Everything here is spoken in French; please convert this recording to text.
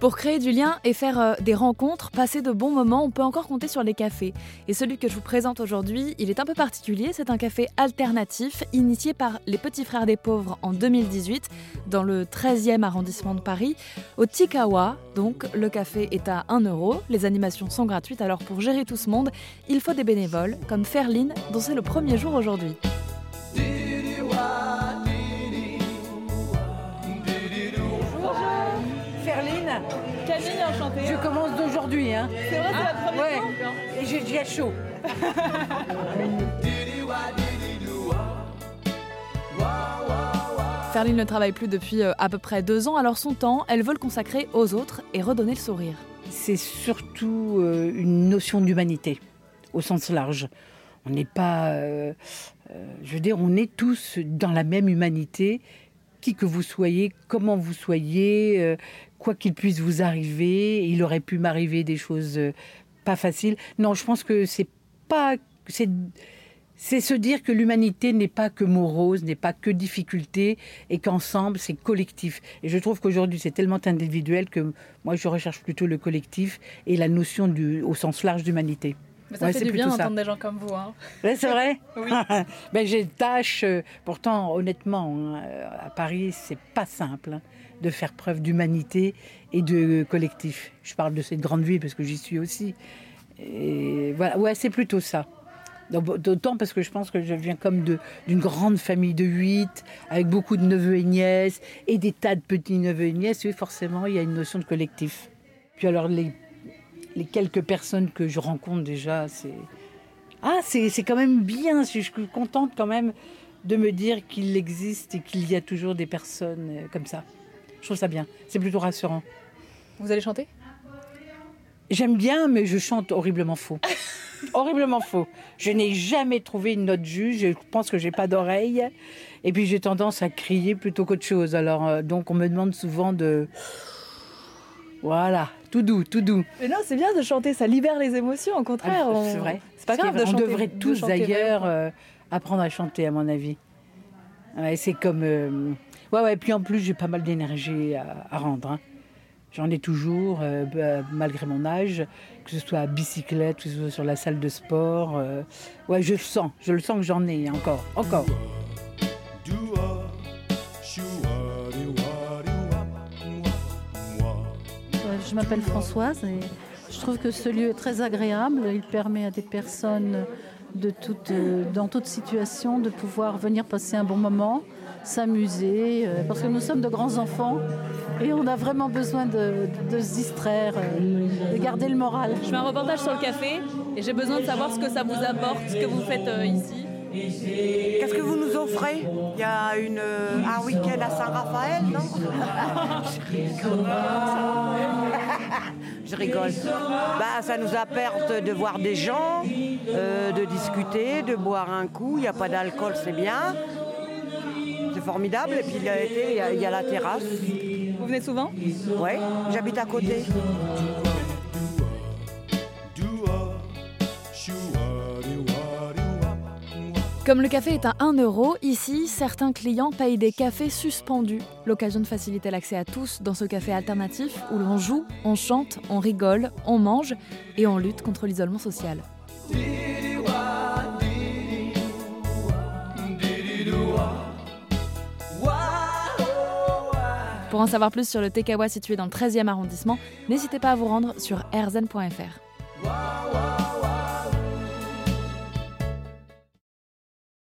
Pour créer du lien et faire euh, des rencontres, passer de bons moments, on peut encore compter sur les cafés. Et celui que je vous présente aujourd'hui, il est un peu particulier. C'est un café alternatif initié par les Petits Frères des Pauvres en 2018 dans le 13e arrondissement de Paris, au Tikawa. Donc le café est à 1 euro, les animations sont gratuites. Alors pour gérer tout ce monde, il faut des bénévoles comme Ferline dont c'est le premier jour aujourd'hui. Camille, enchantée. Je commence d'aujourd'hui. Hein. C'est vrai, c'est la première Ouais. fois Et j'ai déjà chaud. Ferline ne travaille plus depuis euh, à peu près deux ans, alors son temps, elle veut le consacrer aux autres et redonner le sourire. C'est surtout euh, une notion d'humanité, au sens large. On n'est pas. euh, je veux dire, on est tous dans la même humanité, qui que vous soyez, comment vous soyez, euh, quoi qu'il puisse vous arriver. Il aurait pu m'arriver des choses euh, pas faciles. Non, je pense que c'est pas. C'est c'est se dire que l'humanité n'est pas que morose, n'est pas que difficulté, et qu'ensemble, c'est collectif. Et je trouve qu'aujourd'hui, c'est tellement individuel que moi, je recherche plutôt le collectif et la notion du, au sens large d'humanité. Mais ça Ouais, fait du bien d'entendre des gens comme vous. Hein. Ouais, c'est vrai Oui. ben, J'ai une tâche, euh, pourtant, honnêtement, hein, à Paris, c'est pas simple hein, de faire preuve d'humanité et de collectif. Je parle de cette grande ville parce que j'y suis aussi. Et voilà, ouais, c'est plutôt ça. D'autant parce que je pense que je viens comme d'une grande famille de huit, avec beaucoup de neveux et nièces, et des tas de petits neveux et nièces. Oui, forcément, il y a une notion de collectif. Puis alors, les, les quelques personnes que je rencontre déjà, c'est. Ah, c'est c'est quand même bien. Je suis contente quand même de me dire qu'il existe et qu'il y a toujours des personnes euh, comme ça. Je trouve ça bien. C'est plutôt rassurant. Vous allez chanter? J'aime bien, mais je chante horriblement faux. horriblement faux. Je n'ai jamais trouvé une note juste. Je pense que j'ai pas d'oreille. Et puis j'ai tendance à crier plutôt qu'autre chose. Alors euh, donc on me demande souvent de. Voilà, tout doux, tout doux. Mais non, c'est bien de chanter, ça libère les émotions. Au contraire, Ah, C'est vrai. C'est pas grave de chanter. On devrait de tous d'ailleurs euh, apprendre à chanter, à mon avis. Ouais, c'est comme. euh, Ouais, ouais. Puis en plus, j'ai pas mal d'énergie à, à rendre. hein. J'en ai toujours, euh, bah, malgré mon âge, que ce soit à bicyclette, que ce soit sur la salle de sport. euh, Ouais, je le sens. Je le sens que j'en ai encore. Encore. Je m'appelle Françoise et je trouve que ce lieu est très agréable. Il permet à des personnes de toute, euh, dans toute situation de pouvoir venir passer un bon moment, s'amuser, euh, parce que nous sommes de grands enfants et on a vraiment besoin de, de se distraire, euh, de garder le moral. Je fais un reportage sur le café et j'ai besoin de savoir ce que ça vous apporte, ce que vous faites ici. Qu'est-ce que vous nous offrez? Il y a une, un week-end à Saint-Raphaël, non? Je rigole. Bah, ça nous apporte de voir des gens, euh, de discuter, de boire un coup. Il n'y a pas d'alcool, c'est bien. C'est formidable. Et puis il y a, été, il y a- il y a la terrasse. Vous venez souvent? Oui, j'habite à côté. Comme le café est à 1 euro, ici, certains clients payent des cafés suspendus. L'occasion de faciliter l'accès à tous dans ce café alternatif où l'on joue, on chante, on rigole, on mange et on lutte contre l'isolement social. Pour en savoir plus sur le Tekawa situé dans le 13e arrondissement, n'hésitez pas à vous rendre sur rzn.fr.